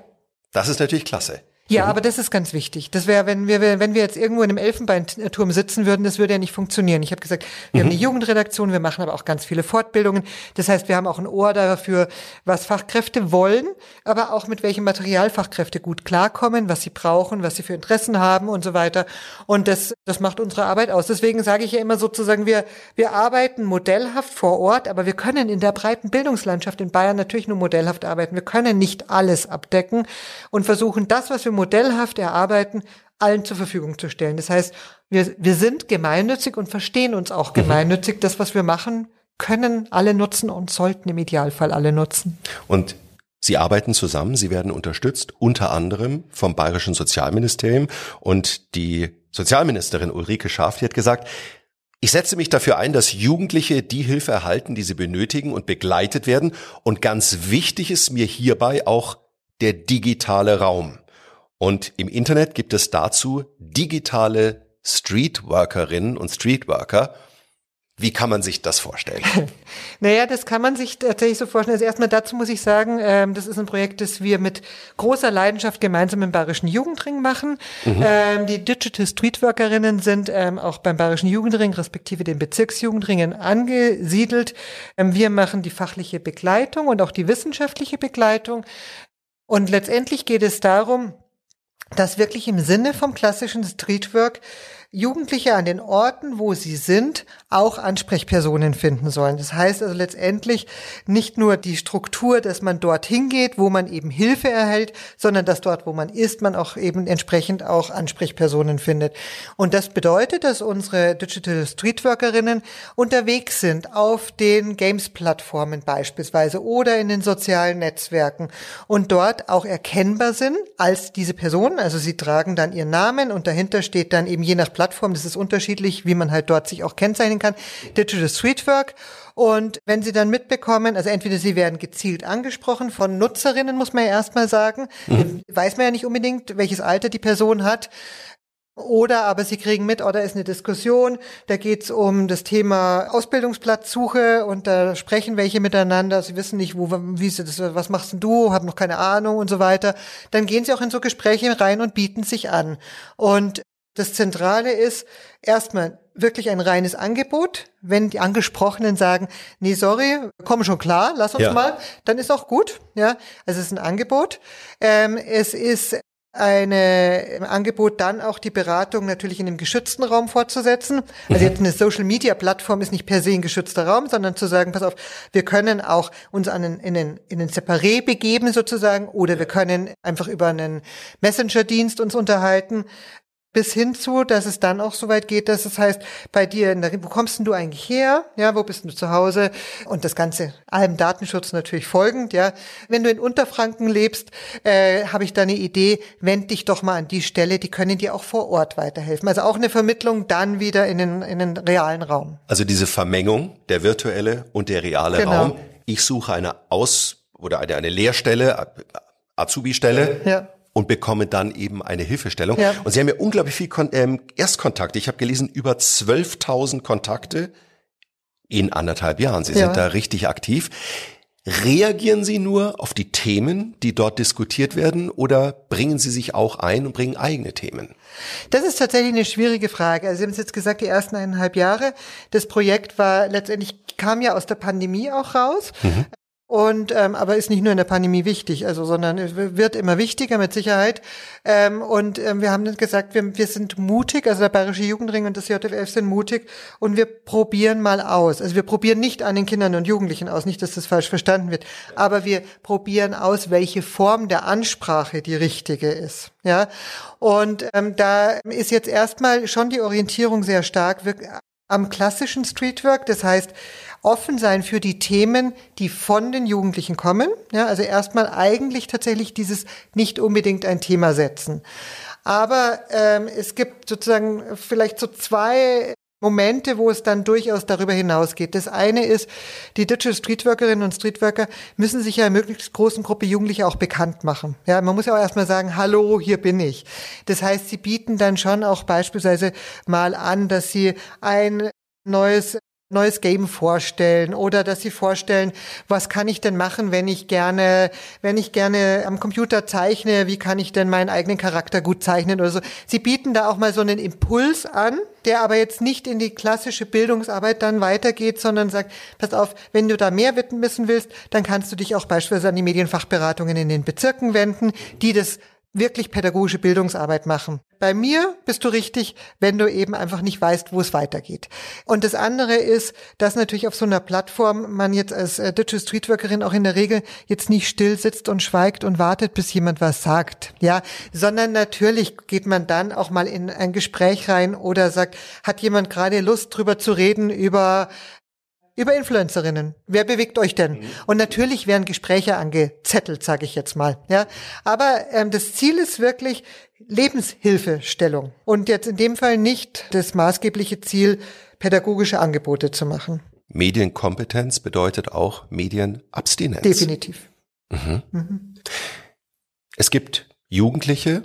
Das ist natürlich klasse. Ja, mhm. aber das ist ganz wichtig. Das wäre, wenn wir, wenn wir jetzt irgendwo in einem Elfenbeinturm sitzen würden, das würde ja nicht funktionieren. Ich habe gesagt, wir mhm. haben eine Jugendredaktion, wir machen aber auch ganz viele Fortbildungen. Das heißt, wir haben auch ein Ohr dafür, was Fachkräfte wollen, aber auch mit welchem Material Fachkräfte gut klarkommen, was sie brauchen, was sie für Interessen haben und so weiter. Und das, das macht unsere Arbeit aus. Deswegen sage ich ja immer sozusagen, wir, wir arbeiten modellhaft vor Ort, aber wir können in der breiten Bildungslandschaft in Bayern natürlich nur modellhaft arbeiten. Wir können nicht alles abdecken und versuchen das, was wir modellhaft erarbeiten, allen zur Verfügung zu stellen. Das heißt, wir, wir sind gemeinnützig und verstehen uns auch mhm. gemeinnützig. Das, was wir machen, können alle nutzen und sollten im Idealfall alle nutzen. Und Sie arbeiten zusammen, Sie werden unterstützt, unter anderem vom Bayerischen Sozialministerium. Und die Sozialministerin Ulrike Schaaf, die hat gesagt, ich setze mich dafür ein, dass Jugendliche die Hilfe erhalten, die sie benötigen und begleitet werden. Und ganz wichtig ist mir hierbei auch der digitale Raum. Und im Internet gibt es dazu digitale Streetworkerinnen und Streetworker. Wie kann man sich das vorstellen? naja, das kann man sich tatsächlich so vorstellen. Also erstmal dazu muss ich sagen, ähm, das ist ein Projekt, das wir mit großer Leidenschaft gemeinsam im Bayerischen Jugendring machen. Mhm. Ähm, die Digital Streetworkerinnen sind ähm, auch beim Bayerischen Jugendring respektive den Bezirksjugendringen angesiedelt. Ähm, wir machen die fachliche Begleitung und auch die wissenschaftliche Begleitung. Und letztendlich geht es darum, dass wirklich im Sinne vom klassischen Streetwork Jugendliche an den Orten, wo sie sind, auch Ansprechpersonen finden sollen. Das heißt also letztendlich nicht nur die Struktur, dass man dorthin geht, wo man eben Hilfe erhält, sondern dass dort, wo man ist, man auch eben entsprechend auch Ansprechpersonen findet. Und das bedeutet, dass unsere Digital Streetworkerinnen unterwegs sind auf den Games-Plattformen beispielsweise oder in den sozialen Netzwerken und dort auch erkennbar sind als diese Personen. Also sie tragen dann ihren Namen und dahinter steht dann eben je nach Plattform, das ist unterschiedlich, wie man halt dort sich auch kennzeichnen kann, Digital Streetwork. Und wenn Sie dann mitbekommen, also entweder Sie werden gezielt angesprochen von Nutzerinnen, muss man ja erstmal sagen, mhm. weiß man ja nicht unbedingt, welches Alter die Person hat. Oder aber sie kriegen mit, oder ist eine Diskussion, da geht's um das Thema Ausbildungsplatzsuche und da sprechen welche miteinander, sie wissen nicht, wo, wie sie das, was machst denn du, haben noch keine Ahnung und so weiter. Dann gehen sie auch in so Gespräche rein und bieten sich an. Und das Zentrale ist erstmal wirklich ein reines Angebot. Wenn die Angesprochenen sagen, nee, sorry, komm schon klar, lass uns ja. mal, dann ist auch gut. Ja, also es ist ein Angebot. Ähm, es ist eine Angebot dann auch die Beratung natürlich in einem geschützten Raum fortzusetzen. Also mhm. jetzt eine Social Media Plattform ist nicht per se ein geschützter Raum, sondern zu sagen, pass auf, wir können auch uns an einen, in einen, in einen Separé begeben sozusagen oder wir können einfach über einen Messenger-Dienst uns unterhalten bis hin zu, dass es dann auch so weit geht, dass es heißt, bei dir, wo kommst denn du eigentlich her? Ja, wo bist du zu Hause? Und das Ganze allem Datenschutz natürlich folgend, ja. Wenn du in Unterfranken lebst, äh, habe ich da eine Idee, wend dich doch mal an die Stelle, die können dir auch vor Ort weiterhelfen. Also auch eine Vermittlung dann wieder in den, in den realen Raum. Also diese Vermengung, der virtuelle und der reale genau. Raum. Ich suche eine Aus- oder eine, eine Lehrstelle, Azubi-Stelle. Ja und bekommen dann eben eine Hilfestellung. Ja. Und Sie haben ja unglaublich viel Kon ähm, Erstkontakte. Ich habe gelesen, über 12.000 Kontakte in anderthalb Jahren. Sie ja. sind da richtig aktiv. Reagieren Sie nur auf die Themen, die dort diskutiert werden, oder bringen Sie sich auch ein und bringen eigene Themen? Das ist tatsächlich eine schwierige Frage. Also Sie haben es jetzt gesagt, die ersten eineinhalb Jahre. Das Projekt war letztendlich, kam ja aus der Pandemie auch raus. Mhm. Und ähm, aber ist nicht nur in der Pandemie wichtig, also sondern wird immer wichtiger mit Sicherheit. Ähm, und ähm, wir haben gesagt, wir, wir sind mutig, also der Bayerische Jugendring und das JFF sind mutig und wir probieren mal aus. Also wir probieren nicht an den Kindern und Jugendlichen aus, nicht, dass das falsch verstanden wird, aber wir probieren aus, welche Form der Ansprache die richtige ist. Ja, und ähm, da ist jetzt erstmal schon die Orientierung sehr stark am klassischen Streetwork. Das heißt, offen sein für die Themen, die von den Jugendlichen kommen. Ja, also erstmal eigentlich tatsächlich dieses nicht unbedingt ein Thema setzen. Aber ähm, es gibt sozusagen vielleicht so zwei Momente, wo es dann durchaus darüber hinausgeht. Das eine ist, die Digital Streetworkerinnen und Streetworker müssen sich ja in möglichst großen Gruppe Jugendliche auch bekannt machen. Ja, man muss ja auch erstmal sagen, hallo, hier bin ich. Das heißt, sie bieten dann schon auch beispielsweise mal an, dass sie ein neues neues Game vorstellen oder dass sie vorstellen, was kann ich denn machen, wenn ich gerne, wenn ich gerne am Computer zeichne, wie kann ich denn meinen eigenen Charakter gut zeichnen oder so. Sie bieten da auch mal so einen Impuls an, der aber jetzt nicht in die klassische Bildungsarbeit dann weitergeht, sondern sagt, pass auf, wenn du da mehr wissen willst, dann kannst du dich auch beispielsweise an die Medienfachberatungen in den Bezirken wenden, die das wirklich pädagogische Bildungsarbeit machen. Bei mir bist du richtig, wenn du eben einfach nicht weißt, wo es weitergeht. Und das andere ist, dass natürlich auf so einer Plattform man jetzt als äh, Digital Streetworkerin auch in der Regel jetzt nicht still sitzt und schweigt und wartet, bis jemand was sagt. Ja, sondern natürlich geht man dann auch mal in ein Gespräch rein oder sagt, hat jemand gerade Lust drüber zu reden über über Influencerinnen. Wer bewegt euch denn? Mhm. Und natürlich werden Gespräche angezettelt, sage ich jetzt mal. Ja, aber ähm, das Ziel ist wirklich Lebenshilfestellung und jetzt in dem Fall nicht das maßgebliche Ziel, pädagogische Angebote zu machen. Medienkompetenz bedeutet auch Medienabstinenz. Definitiv. Mhm. Mhm. Es gibt Jugendliche,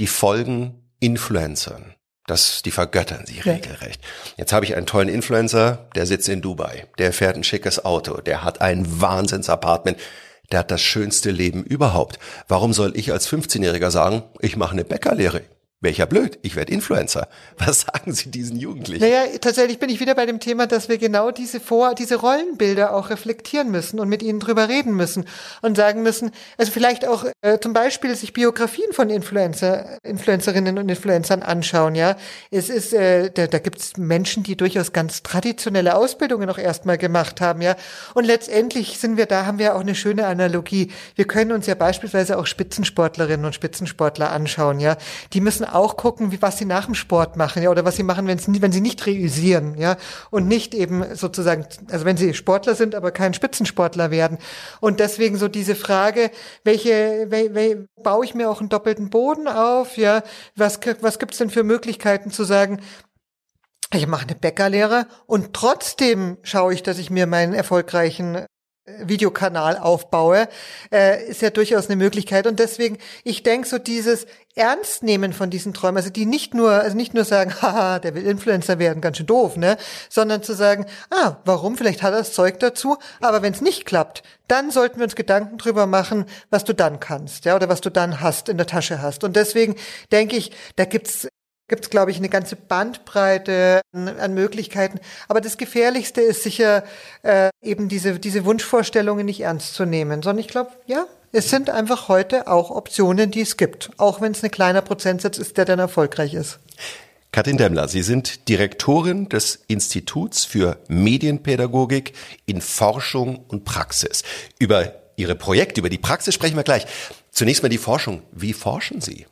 die folgen Influencern. Das, die vergöttern sie ja. regelrecht. Jetzt habe ich einen tollen Influencer, der sitzt in Dubai, der fährt ein schickes Auto, der hat ein Wahnsinnsapartment, der hat das schönste Leben überhaupt. Warum soll ich als 15-Jähriger sagen, ich mache eine Bäckerlehre? Welcher blöd, ich werde Influencer. Was sagen Sie diesen Jugendlichen? Naja, tatsächlich bin ich wieder bei dem Thema, dass wir genau diese Vor-, diese Rollenbilder auch reflektieren müssen und mit ihnen drüber reden müssen und sagen müssen, also vielleicht auch äh, zum Beispiel sich Biografien von Influencer, Influencerinnen und Influencern anschauen, ja. Es ist, äh, da, da gibt es Menschen, die durchaus ganz traditionelle Ausbildungen auch erstmal gemacht haben, ja. Und letztendlich sind wir da, haben wir auch eine schöne Analogie. Wir können uns ja beispielsweise auch Spitzensportlerinnen und Spitzensportler anschauen, ja. Die müssen auch gucken, wie, was sie nach dem Sport machen, ja, oder was sie machen, wenn, sie nicht reüsieren, ja, und nicht eben sozusagen, also wenn sie Sportler sind, aber kein Spitzensportler werden. Und deswegen so diese Frage, welche, wel, wel, baue ich mir auch einen doppelten Boden auf, ja, was, was gibt's denn für Möglichkeiten zu sagen, ich mache eine Bäckerlehre und trotzdem schaue ich, dass ich mir meinen erfolgreichen Videokanal aufbaue, äh, ist ja durchaus eine Möglichkeit. Und deswegen, ich denke, so dieses Ernstnehmen von diesen Träumen, also die nicht nur, also nicht nur sagen, haha, der will Influencer werden, ganz schön doof, ne? Sondern zu sagen, ah, warum? Vielleicht hat er das Zeug dazu, aber wenn es nicht klappt, dann sollten wir uns Gedanken drüber machen, was du dann kannst, ja, oder was du dann hast, in der Tasche hast. Und deswegen denke ich, da gibt's gibt es, glaube ich, eine ganze Bandbreite an, Möglichkeiten. Aber das Gefährlichste ist sicher äh, eben diese, diese Wunschvorstellungen nicht ernst zu nehmen, sondern ich glaube, ja, es sind einfach heute auch Optionen, die es gibt, auch wenn es ein kleiner Prozentsatz ist, der dann erfolgreich ist. Katrin Demmler, Sie sind Direktorin des Instituts für Medienpädagogik in Forschung und Praxis. Über Ihre Projekte, über die Praxis sprechen wir gleich. Zunächst mal die Forschung. Wie forschen Sie?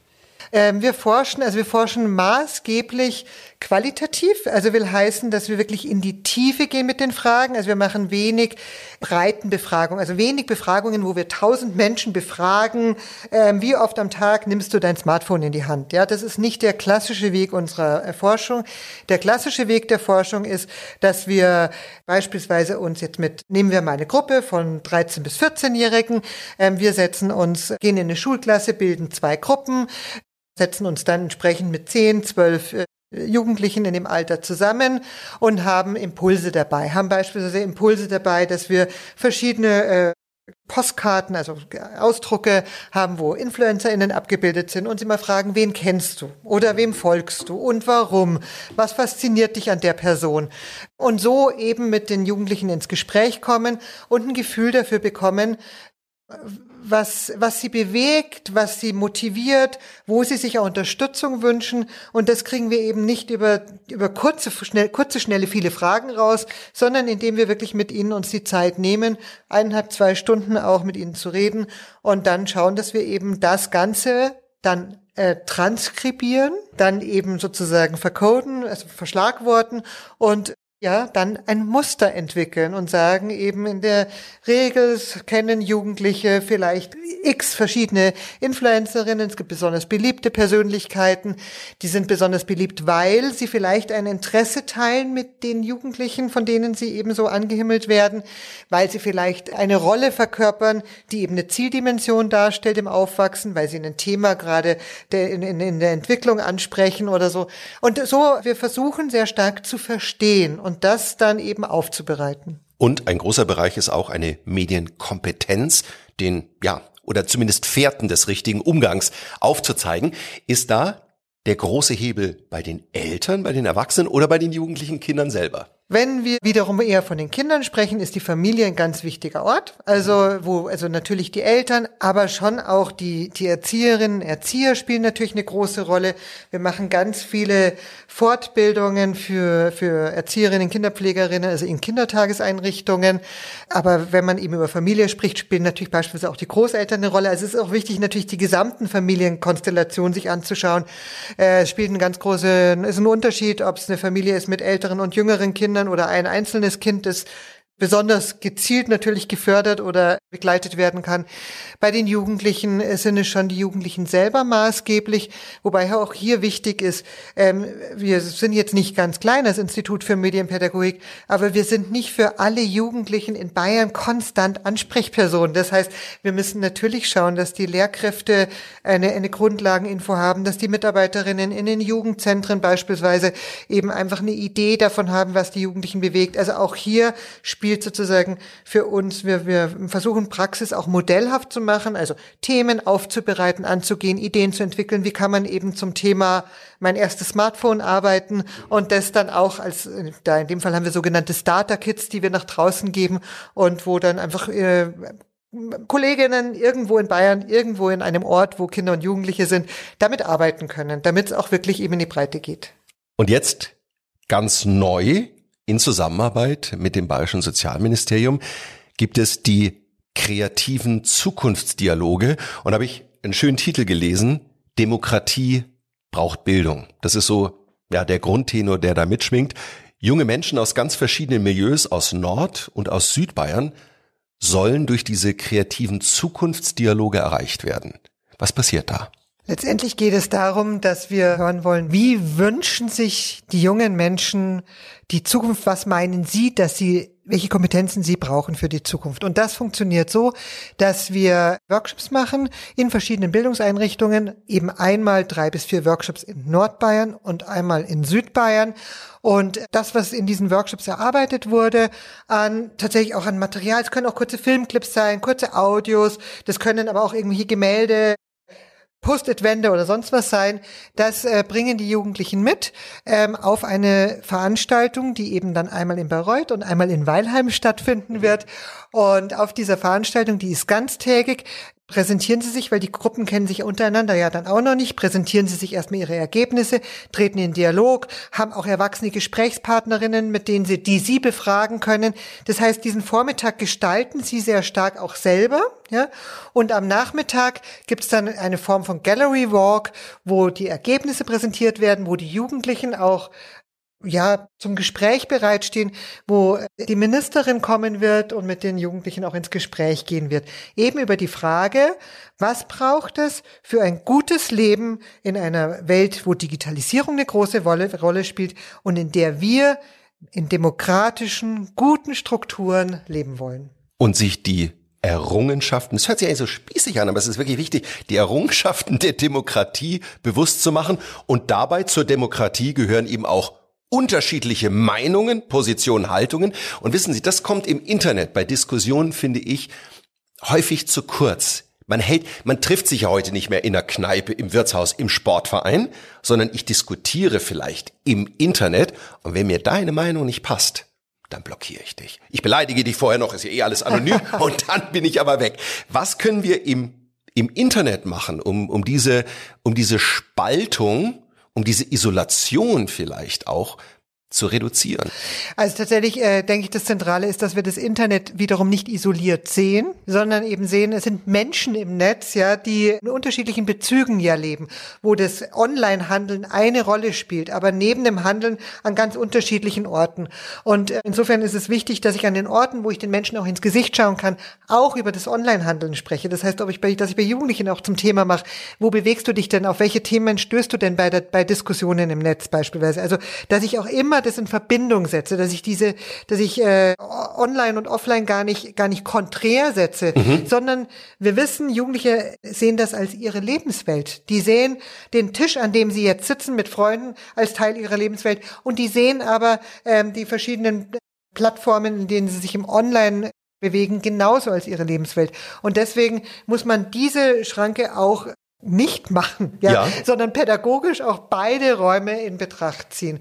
Ähm, wir forschen, also wir forschen maßgeblich qualitativ, also will heißen, dass wir wirklich in die Tiefe gehen mit den Fragen. Also wir machen wenig Breitenbefragungen, also wenig Befragungen, wo wir tausend Menschen befragen, ähm, wie oft am Tag nimmst du dein Smartphone in die Hand. Ja, das ist nicht der klassische Weg unserer äh, Forschung. Der klassische Weg der Forschung ist, dass wir beispielsweise uns jetzt mit, nehmen wir mal eine Gruppe von 13 bis 14-Jährigen, ähm, wir setzen uns, gehen in eine Schulklasse, bilden zwei Gruppen, setzen uns dann entsprechend mit zehn, zwölf äh, Jugendlichen in dem Alter zusammen und haben Impulse dabei, haben beispielsweise Impulse dabei, dass wir verschiedene äh, Postkarten, also Ausdrucke haben, wo InfluencerInnen abgebildet sind und sie mal fragen, wen kennst du oder wem folgst du und warum? Was fasziniert dich an der Person? Und so eben mit den Jugendlichen ins Gespräch kommen und ein Gefühl dafür bekommen, was, was sie bewegt, was sie motiviert, wo sie sich auch Unterstützung wünschen. Und das kriegen wir eben nicht über, über kurze, schnell, kurze, schnelle, viele Fragen raus, sondern indem wir wirklich mit ihnen uns die Zeit nehmen, eineinhalb, zwei Stunden auch mit ihnen zu reden und dann schauen, dass wir eben das Ganze dann äh, transkribieren, dann eben sozusagen vercoden, also verschlagworten und ja, dann ein Muster entwickeln und sagen eben in der Regel kennen Jugendliche vielleicht x verschiedene Influencerinnen. Es gibt besonders beliebte Persönlichkeiten. Die sind besonders beliebt, weil sie vielleicht ein Interesse teilen mit den Jugendlichen, von denen sie eben so angehimmelt werden, weil sie vielleicht eine Rolle verkörpern, die eben eine Zieldimension darstellt im Aufwachsen, weil sie ein Thema gerade in, in, in der Entwicklung ansprechen oder so. Und so, wir versuchen sehr stark zu verstehen und das dann eben aufzubereiten. Und ein großer Bereich ist auch eine Medienkompetenz, den, ja, oder zumindest Fährten des richtigen Umgangs aufzuzeigen. Ist da der große Hebel bei den Eltern, bei den Erwachsenen oder bei den jugendlichen Kindern selber? Wenn wir wiederum eher von den Kindern sprechen, ist die Familie ein ganz wichtiger Ort. Also, wo, also natürlich die Eltern, aber schon auch die, die Erzieherinnen, Erzieher spielen natürlich eine große Rolle. Wir machen ganz viele Fortbildungen für, für Erzieherinnen, Kinderpflegerinnen, also in Kindertageseinrichtungen. Aber wenn man eben über Familie spricht, spielen natürlich beispielsweise auch die Großeltern eine Rolle. Also es ist auch wichtig, natürlich die gesamten Familienkonstellationen sich anzuschauen. Äh, es spielt einen ganz großen, ist ein Unterschied, ob es eine Familie ist mit älteren und jüngeren Kindern Kindern oder ein einzelnes Kind, das besonders gezielt natürlich gefördert oder begleitet werden kann. Bei den Jugendlichen sind es schon die Jugendlichen selber maßgeblich, wobei auch hier wichtig ist, ähm, wir sind jetzt nicht ganz klein, das Institut für Medienpädagogik, aber wir sind nicht für alle Jugendlichen in Bayern konstant Ansprechpersonen. Das heißt, wir müssen natürlich schauen, dass die Lehrkräfte eine, eine Grundlageninfo haben, dass die Mitarbeiterinnen in den Jugendzentren beispielsweise eben einfach eine Idee davon haben, was die Jugendlichen bewegt. Also auch hier spielt sozusagen für uns, wir, wir versuchen Praxis auch modellhaft zu machen, also Themen aufzubereiten, anzugehen, Ideen zu entwickeln, wie kann man eben zum Thema mein erstes Smartphone arbeiten? Und das dann auch als, da in dem Fall haben wir sogenannte Starter-Kits, die wir nach draußen geben und wo dann einfach äh, Kolleginnen irgendwo in Bayern, irgendwo in einem Ort, wo Kinder und Jugendliche sind, damit arbeiten können, damit es auch wirklich eben in die Breite geht. Und jetzt ganz neu in Zusammenarbeit mit dem Bayerischen Sozialministerium gibt es die kreativen Zukunftsdialoge und habe ich einen schönen Titel gelesen, Demokratie braucht Bildung. Das ist so ja der Grundtenor, der da mitschwingt. Junge Menschen aus ganz verschiedenen Milieus aus Nord- und aus Südbayern sollen durch diese kreativen Zukunftsdialoge erreicht werden. Was passiert da? Letztendlich geht es darum, dass wir hören wollen, wie wünschen sich die jungen Menschen die Zukunft, was meinen sie, dass sie, welche Kompetenzen sie brauchen für die Zukunft. Und das funktioniert so, dass wir Workshops machen in verschiedenen Bildungseinrichtungen, eben einmal drei bis vier Workshops in Nordbayern und einmal in Südbayern. Und das, was in diesen Workshops erarbeitet wurde, an tatsächlich auch an Material, es können auch kurze Filmclips sein, kurze Audios, das können aber auch irgendwelche Gemälde, Post-it-Wände oder sonst was sein. Das äh, bringen die Jugendlichen mit ähm, auf eine Veranstaltung, die eben dann einmal in Bayreuth und einmal in Weilheim stattfinden wird. Und auf dieser Veranstaltung, die ist ganztägig, präsentieren Sie sich, weil die Gruppen kennen sich untereinander ja dann auch noch nicht, präsentieren Sie sich erstmal Ihre Ergebnisse, treten in Dialog, haben auch erwachsene Gesprächspartnerinnen, mit denen Sie, die Sie befragen können. Das heißt, diesen Vormittag gestalten Sie sehr stark auch selber, ja. Und am Nachmittag gibt es dann eine Form von Gallery Walk, wo die Ergebnisse präsentiert werden, wo die Jugendlichen auch ja, zum Gespräch bereitstehen, wo die Ministerin kommen wird und mit den Jugendlichen auch ins Gespräch gehen wird. Eben über die Frage, was braucht es für ein gutes Leben in einer Welt, wo Digitalisierung eine große Rolle, spielt und in der wir in demokratischen, guten Strukturen leben wollen. Und sich die Errungenschaften, es hört sich eigentlich so spießig an, aber es ist wirklich wichtig, die Errungenschaften der Demokratie bewusst zu machen. Und dabei zur Demokratie gehören eben auch unterschiedliche Meinungen, Positionen, Haltungen. Und wissen Sie, das kommt im Internet bei Diskussionen, finde ich, häufig zu kurz. Man hält, man trifft sich ja heute nicht mehr in der Kneipe, im Wirtshaus, im Sportverein, sondern ich diskutiere vielleicht im Internet. Und wenn mir deine Meinung nicht passt, dann blockiere ich dich. Ich beleidige dich vorher noch, ist ja eh alles anonym und dann bin ich aber weg. Was können wir im, im Internet machen, um, um diese, um diese Spaltung um diese Isolation vielleicht auch zu reduzieren. Also tatsächlich äh, denke ich, das Zentrale ist, dass wir das Internet wiederum nicht isoliert sehen, sondern eben sehen, es sind Menschen im Netz, ja, die in unterschiedlichen Bezügen ja leben, wo das Online-Handeln eine Rolle spielt, aber neben dem Handeln an ganz unterschiedlichen Orten. Und äh, insofern ist es wichtig, dass ich an den Orten, wo ich den Menschen auch ins Gesicht schauen kann, auch über das Online-Handeln spreche. Das heißt, ob ich bei, dass ich bei Jugendlichen auch zum Thema mache, wo bewegst du dich denn, auf welche Themen stößt du denn bei, der, bei Diskussionen im Netz beispielsweise? Also, dass ich auch immer das in Verbindung setze, dass ich diese, dass ich äh, online und offline gar nicht, gar nicht konträr setze, mhm. sondern wir wissen, Jugendliche sehen das als ihre Lebenswelt. Die sehen den Tisch, an dem sie jetzt sitzen mit Freunden, als Teil ihrer Lebenswelt und die sehen aber ähm, die verschiedenen Plattformen, in denen sie sich im Online bewegen, genauso als ihre Lebenswelt. Und deswegen muss man diese Schranke auch nicht machen, ja, ja, sondern pädagogisch auch beide Räume in Betracht ziehen.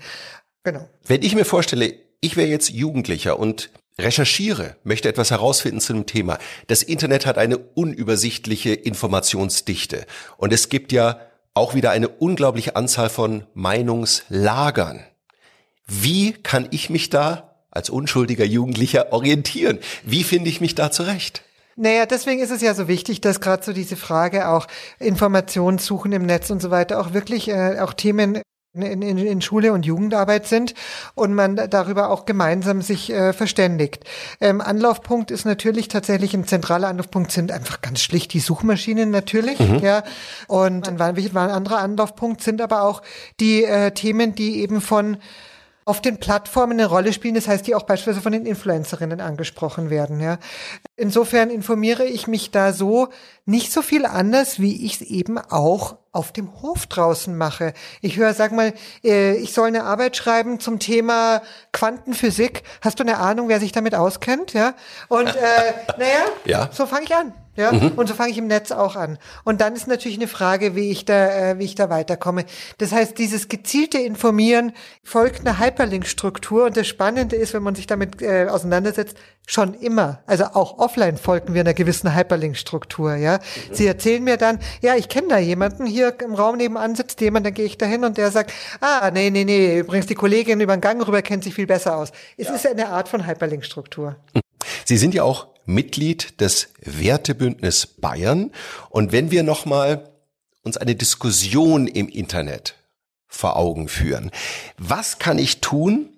Genau. Wenn ich mir vorstelle, ich wäre jetzt Jugendlicher und recherchiere, möchte etwas herausfinden zu einem Thema. Das Internet hat eine unübersichtliche Informationsdichte und es gibt ja auch wieder eine unglaubliche Anzahl von Meinungslagern. Wie kann ich mich da als unschuldiger Jugendlicher orientieren? Wie finde ich mich da zurecht? Naja, deswegen ist es ja so wichtig, dass gerade so diese Frage auch Informationen suchen im Netz und so weiter auch wirklich äh, auch Themen in, in, in Schule und Jugendarbeit sind und man darüber auch gemeinsam sich äh, verständigt. Ähm, Anlaufpunkt ist natürlich tatsächlich ein zentraler Anlaufpunkt sind einfach ganz schlicht die Suchmaschinen natürlich, mhm. ja. Und ein, ein anderer Anlaufpunkt sind aber auch die äh, Themen, die eben von auf den Plattformen eine Rolle spielen, das heißt, die auch beispielsweise von den Influencerinnen angesprochen werden. Ja. Insofern informiere ich mich da so nicht so viel anders, wie ich es eben auch auf dem Hof draußen mache. Ich höre, sag mal, äh, ich soll eine Arbeit schreiben zum Thema Quantenphysik. Hast du eine Ahnung, wer sich damit auskennt? Ja. Und äh, naja, ja. so fange ich an. Ja, mhm. und so fange ich im Netz auch an. Und dann ist natürlich eine Frage, wie ich da, äh, wie ich da weiterkomme. Das heißt, dieses gezielte Informieren folgt einer Hyperlink-Struktur. Und das Spannende ist, wenn man sich damit äh, auseinandersetzt, schon immer, also auch offline folgen wir einer gewissen Hyperlink-Struktur. Ja, mhm. Sie erzählen mir dann, ja, ich kenne da jemanden hier im Raum nebenan sitzt jemand, dann gehe ich da hin und der sagt, ah, nee, nee, nee, übrigens die Kollegin über den Gang rüber kennt sich viel besser aus. Es ja. ist eine Art von Hyperlink-Struktur. Sie sind ja auch Mitglied des Wertebündnis Bayern. Und wenn wir nochmal uns eine Diskussion im Internet vor Augen führen, was kann ich tun,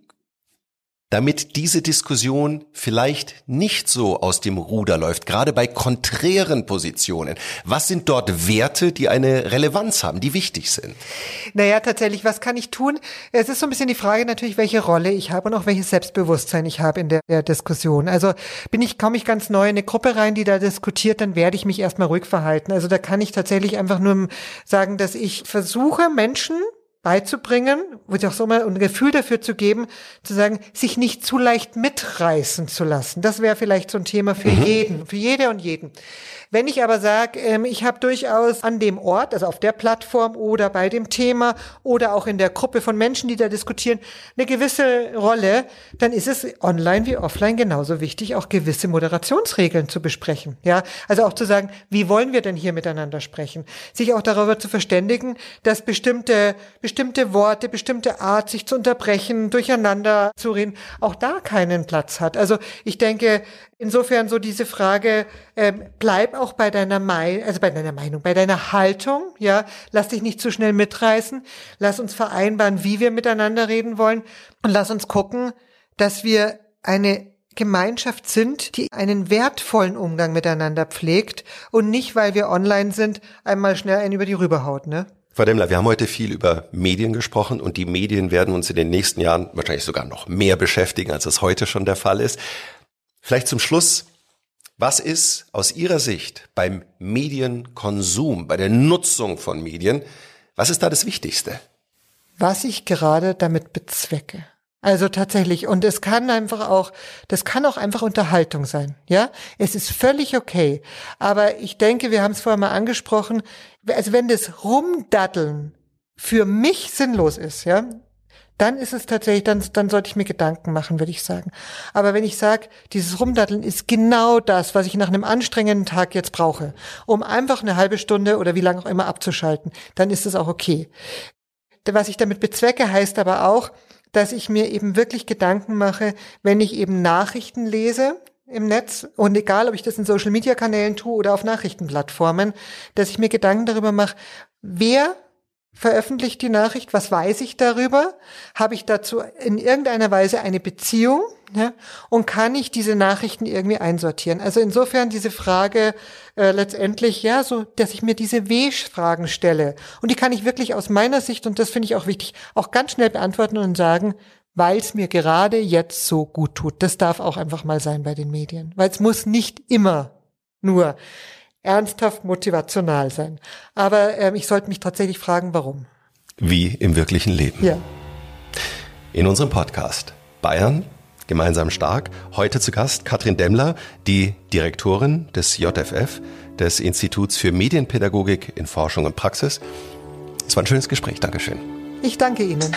damit diese Diskussion vielleicht nicht so aus dem Ruder läuft, gerade bei konträren Positionen. Was sind dort Werte, die eine Relevanz haben, die wichtig sind? Naja, tatsächlich, was kann ich tun? Es ist so ein bisschen die Frage natürlich, welche Rolle ich habe und auch welches Selbstbewusstsein ich habe in der, der Diskussion. Also bin ich, komme ich ganz neu in eine Gruppe rein, die da diskutiert, dann werde ich mich erstmal ruhig verhalten. Also da kann ich tatsächlich einfach nur sagen, dass ich versuche, Menschen beizubringen, wird auch so mal ein Gefühl dafür zu geben, zu sagen, sich nicht zu leicht mitreißen zu lassen. Das wäre vielleicht so ein Thema für mhm. jeden, für jede und jeden. Wenn ich aber sage, ähm, ich habe durchaus an dem Ort, also auf der Plattform oder bei dem Thema oder auch in der Gruppe von Menschen, die da diskutieren, eine gewisse Rolle, dann ist es online wie offline genauso wichtig, auch gewisse Moderationsregeln zu besprechen. Ja, also auch zu sagen, wie wollen wir denn hier miteinander sprechen? Sich auch darüber zu verständigen, dass bestimmte, bestimmte Worte, bestimmte Art, sich zu unterbrechen, durcheinander zu reden, auch da keinen Platz hat. Also ich denke, insofern so diese Frage, ähm, bleib auch bei deiner Meinung, also bei deiner Meinung, bei deiner Haltung, ja, lass dich nicht zu schnell mitreißen, lass uns vereinbaren, wie wir miteinander reden wollen und lass uns gucken, dass wir eine Gemeinschaft sind, die einen wertvollen Umgang miteinander pflegt und nicht, weil wir online sind, einmal schnell einen über die rüberhaut, ne? Frau Demmler, wir haben heute viel über Medien gesprochen und die Medien werden uns in den nächsten Jahren wahrscheinlich sogar noch mehr beschäftigen, als es heute schon der Fall ist. Vielleicht zum Schluss, was ist aus Ihrer Sicht beim Medienkonsum, bei der Nutzung von Medien, was ist da das Wichtigste? Was ich gerade damit bezwecke. Also tatsächlich. Und es kann einfach auch, das kann auch einfach Unterhaltung sein. Ja, es ist völlig okay. Aber ich denke, wir haben es vorher mal angesprochen. Also wenn das Rumdaddeln für mich sinnlos ist, ja, dann ist es tatsächlich, dann, dann sollte ich mir Gedanken machen, würde ich sagen. Aber wenn ich sage, dieses Rumdatteln ist genau das, was ich nach einem anstrengenden Tag jetzt brauche, um einfach eine halbe Stunde oder wie lange auch immer abzuschalten, dann ist es auch okay. Was ich damit bezwecke, heißt aber auch, dass ich mir eben wirklich Gedanken mache, wenn ich eben Nachrichten lese, im Netz und egal, ob ich das in Social Media Kanälen tue oder auf Nachrichtenplattformen, dass ich mir Gedanken darüber mache, wer veröffentlicht die Nachricht, was weiß ich darüber? Habe ich dazu in irgendeiner Weise eine Beziehung? Ja? Und kann ich diese Nachrichten irgendwie einsortieren? Also insofern diese Frage äh, letztendlich, ja, so, dass ich mir diese W-Fragen stelle. Und die kann ich wirklich aus meiner Sicht, und das finde ich auch wichtig, auch ganz schnell beantworten und sagen, weil es mir gerade jetzt so gut tut. Das darf auch einfach mal sein bei den Medien. Weil es muss nicht immer nur ernsthaft motivational sein. Aber ähm, ich sollte mich tatsächlich fragen, warum. Wie im wirklichen Leben. Ja. In unserem Podcast Bayern gemeinsam stark. Heute zu Gast Katrin Demmler, die Direktorin des JFF, des Instituts für Medienpädagogik in Forschung und Praxis. Es war ein schönes Gespräch. Dankeschön. Ich danke Ihnen.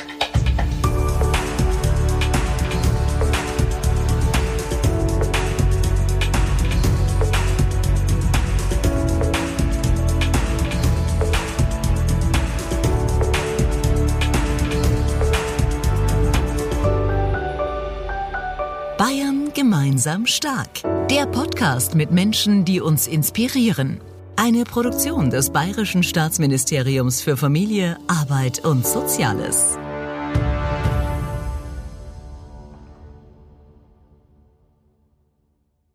Gemeinsam stark. Der Podcast mit Menschen, die uns inspirieren. Eine Produktion des Bayerischen Staatsministeriums für Familie, Arbeit und Soziales.